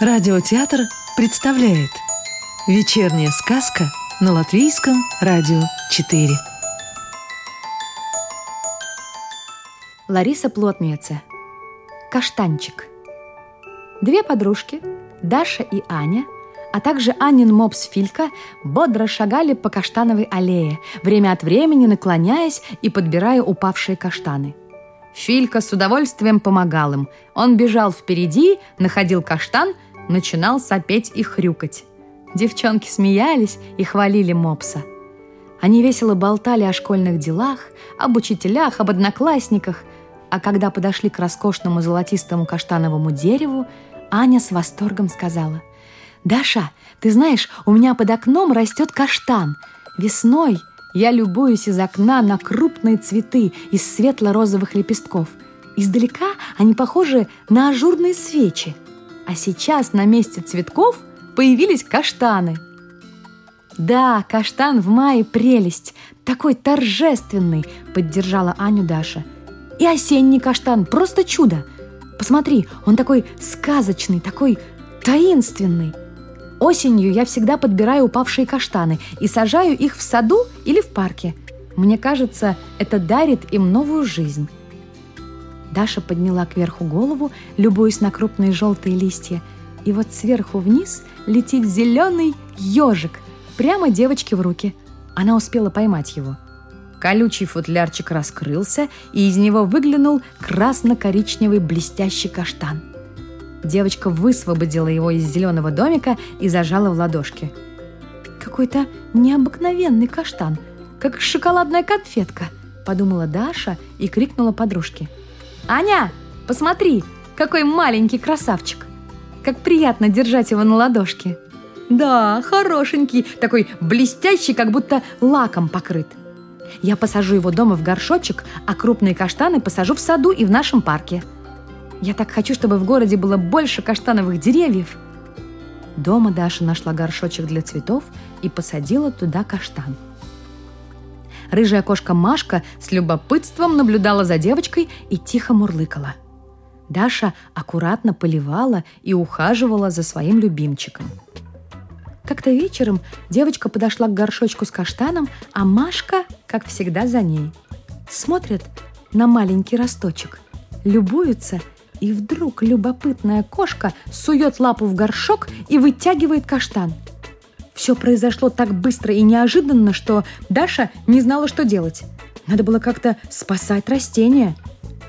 Радиотеатр представляет Вечерняя сказка на Латвийском радио 4 Лариса Плотница. Каштанчик. Две подружки, Даша и Аня, а также Анин мопс Филька бодро шагали по каштановой аллее, время от времени наклоняясь и подбирая упавшие каштаны – Филька с удовольствием помогал им. Он бежал впереди, находил каштан, начинал сопеть и хрюкать. Девчонки смеялись и хвалили мопса. Они весело болтали о школьных делах, об учителях, об одноклассниках. А когда подошли к роскошному золотистому каштановому дереву, Аня с восторгом сказала, «Даша, ты знаешь, у меня под окном растет каштан. Весной я любуюсь из окна на крупные цветы из светло-розовых лепестков. Издалека они похожи на ажурные свечи. А сейчас на месте цветков появились каштаны. Да, каштан в мае прелесть, такой торжественный, поддержала Аню Даша. И осенний каштан просто чудо. Посмотри, он такой сказочный, такой таинственный. Осенью я всегда подбираю упавшие каштаны и сажаю их в саду или в парке. Мне кажется, это дарит им новую жизнь. Даша подняла кверху голову, любуясь на крупные желтые листья. И вот сверху вниз летит зеленый ежик прямо девочке в руки. Она успела поймать его. Колючий футлярчик раскрылся, и из него выглянул красно-коричневый блестящий каштан – Девочка высвободила его из зеленого домика и зажала в ладошки. «Какой-то необыкновенный каштан, как шоколадная конфетка», – подумала Даша и крикнула подружке. «Аня, посмотри, какой маленький красавчик! Как приятно держать его на ладошке!» «Да, хорошенький, такой блестящий, как будто лаком покрыт. Я посажу его дома в горшочек, а крупные каштаны посажу в саду и в нашем парке», я так хочу, чтобы в городе было больше каштановых деревьев. Дома Даша нашла горшочек для цветов и посадила туда каштан. Рыжая кошка Машка с любопытством наблюдала за девочкой и тихо мурлыкала. Даша аккуратно поливала и ухаживала за своим любимчиком. Как-то вечером девочка подошла к горшочку с каштаном, а Машка, как всегда, за ней. Смотрят на маленький росточек, любуются – и вдруг любопытная кошка сует лапу в горшок и вытягивает каштан. Все произошло так быстро и неожиданно, что Даша не знала, что делать. Надо было как-то спасать растения.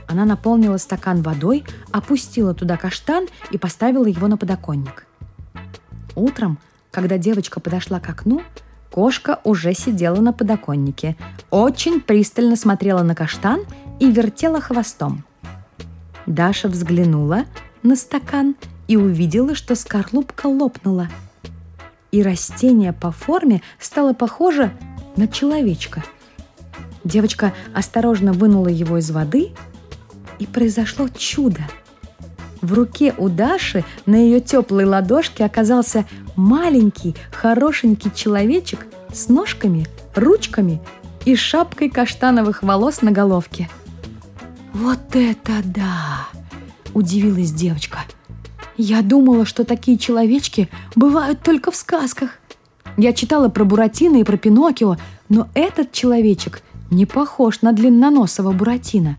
Она наполнила стакан водой, опустила туда каштан и поставила его на подоконник. Утром, когда девочка подошла к окну, кошка уже сидела на подоконнике, очень пристально смотрела на каштан и вертела хвостом. Даша взглянула на стакан и увидела, что скорлупка лопнула. И растение по форме стало похоже на человечка. Девочка осторожно вынула его из воды, и произошло чудо. В руке у Даши на ее теплой ладошке оказался маленький, хорошенький человечек с ножками, ручками и шапкой каштановых волос на головке – «Вот это да!» – удивилась девочка. «Я думала, что такие человечки бывают только в сказках. Я читала про Буратино и про Пиноккио, но этот человечек не похож на длинноносого Буратино.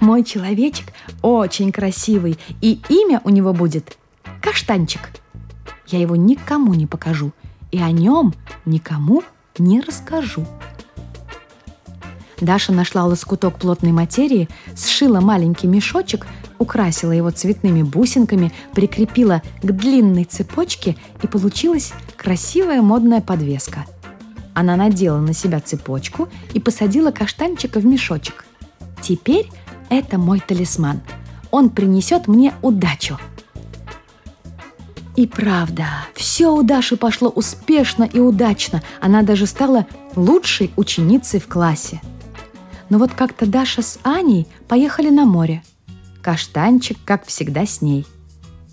Мой человечек очень красивый, и имя у него будет Каштанчик. Я его никому не покажу, и о нем никому не расскажу». Даша нашла лоскуток плотной материи, сшила маленький мешочек, украсила его цветными бусинками, прикрепила к длинной цепочке, и получилась красивая модная подвеска. Она надела на себя цепочку и посадила каштанчика в мешочек. Теперь это мой талисман. Он принесет мне удачу. И правда, все у Даши пошло успешно и удачно. Она даже стала лучшей ученицей в классе. Но вот как-то Даша с Аней поехали на море. Каштанчик, как всегда, с ней.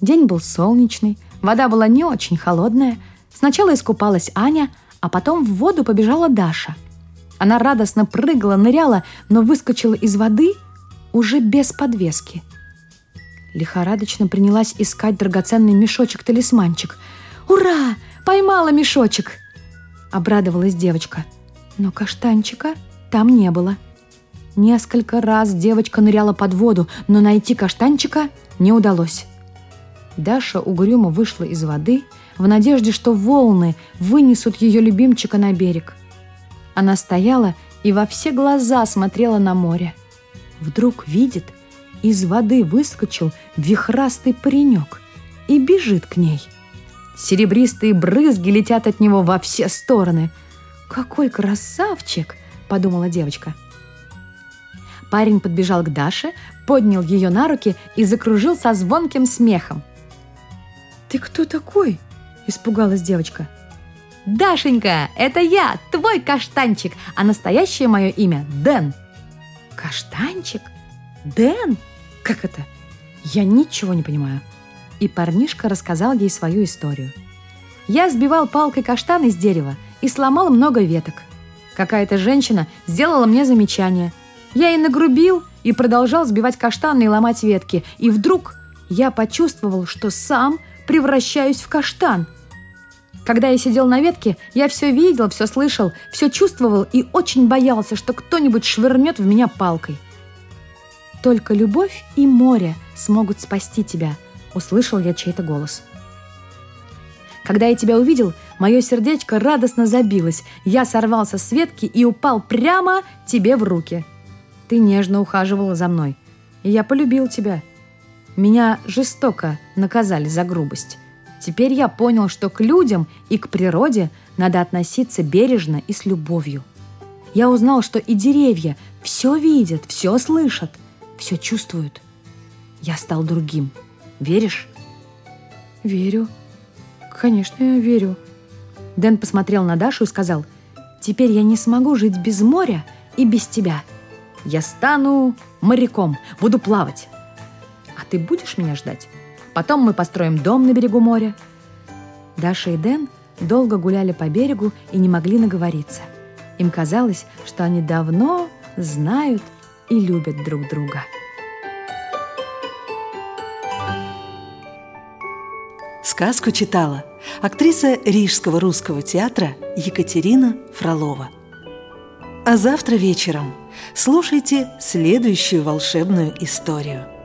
День был солнечный, вода была не очень холодная. Сначала искупалась Аня, а потом в воду побежала Даша. Она радостно прыгала, ныряла, но выскочила из воды уже без подвески. Лихорадочно принялась искать драгоценный мешочек-талисманчик. «Ура! Поймала мешочек!» Обрадовалась девочка. Но каштанчика там не было. Несколько раз девочка ныряла под воду, но найти каштанчика не удалось. Даша угрюмо вышла из воды в надежде, что волны вынесут ее любимчика на берег. Она стояла и во все глаза смотрела на море. Вдруг видит, из воды выскочил вихрастый паренек и бежит к ней. Серебристые брызги летят от него во все стороны. «Какой красавчик!» – подумала девочка. Парень подбежал к Даше, поднял ее на руки и закружил со звонким смехом. «Ты кто такой?» – испугалась девочка. «Дашенька, это я, твой каштанчик, а настоящее мое имя – Дэн». «Каштанчик? Дэн? Как это? Я ничего не понимаю». И парнишка рассказал ей свою историю. «Я сбивал палкой каштан из дерева и сломал много веток. Какая-то женщина сделала мне замечание. Я и нагрубил, и продолжал сбивать каштаны и ломать ветки. И вдруг я почувствовал, что сам превращаюсь в каштан. Когда я сидел на ветке, я все видел, все слышал, все чувствовал и очень боялся, что кто-нибудь швырнет в меня палкой. «Только любовь и море смогут спасти тебя», — услышал я чей-то голос. Когда я тебя увидел, мое сердечко радостно забилось. Я сорвался с ветки и упал прямо тебе в руки. Ты нежно ухаживала за мной, и я полюбил тебя. Меня жестоко наказали за грубость. Теперь я понял, что к людям и к природе надо относиться бережно и с любовью. Я узнал, что и деревья все видят, все слышат, все чувствуют. Я стал другим. Веришь? Верю. Конечно, я верю. Дэн посмотрел на Дашу и сказал, «Теперь я не смогу жить без моря и без тебя. Я стану моряком, буду плавать. А ты будешь меня ждать? Потом мы построим дом на берегу моря». Даша и Дэн долго гуляли по берегу и не могли наговориться. Им казалось, что они давно знают и любят друг друга. Сказку читала актриса Рижского русского театра Екатерина Фролова. А завтра вечером слушайте следующую волшебную историю –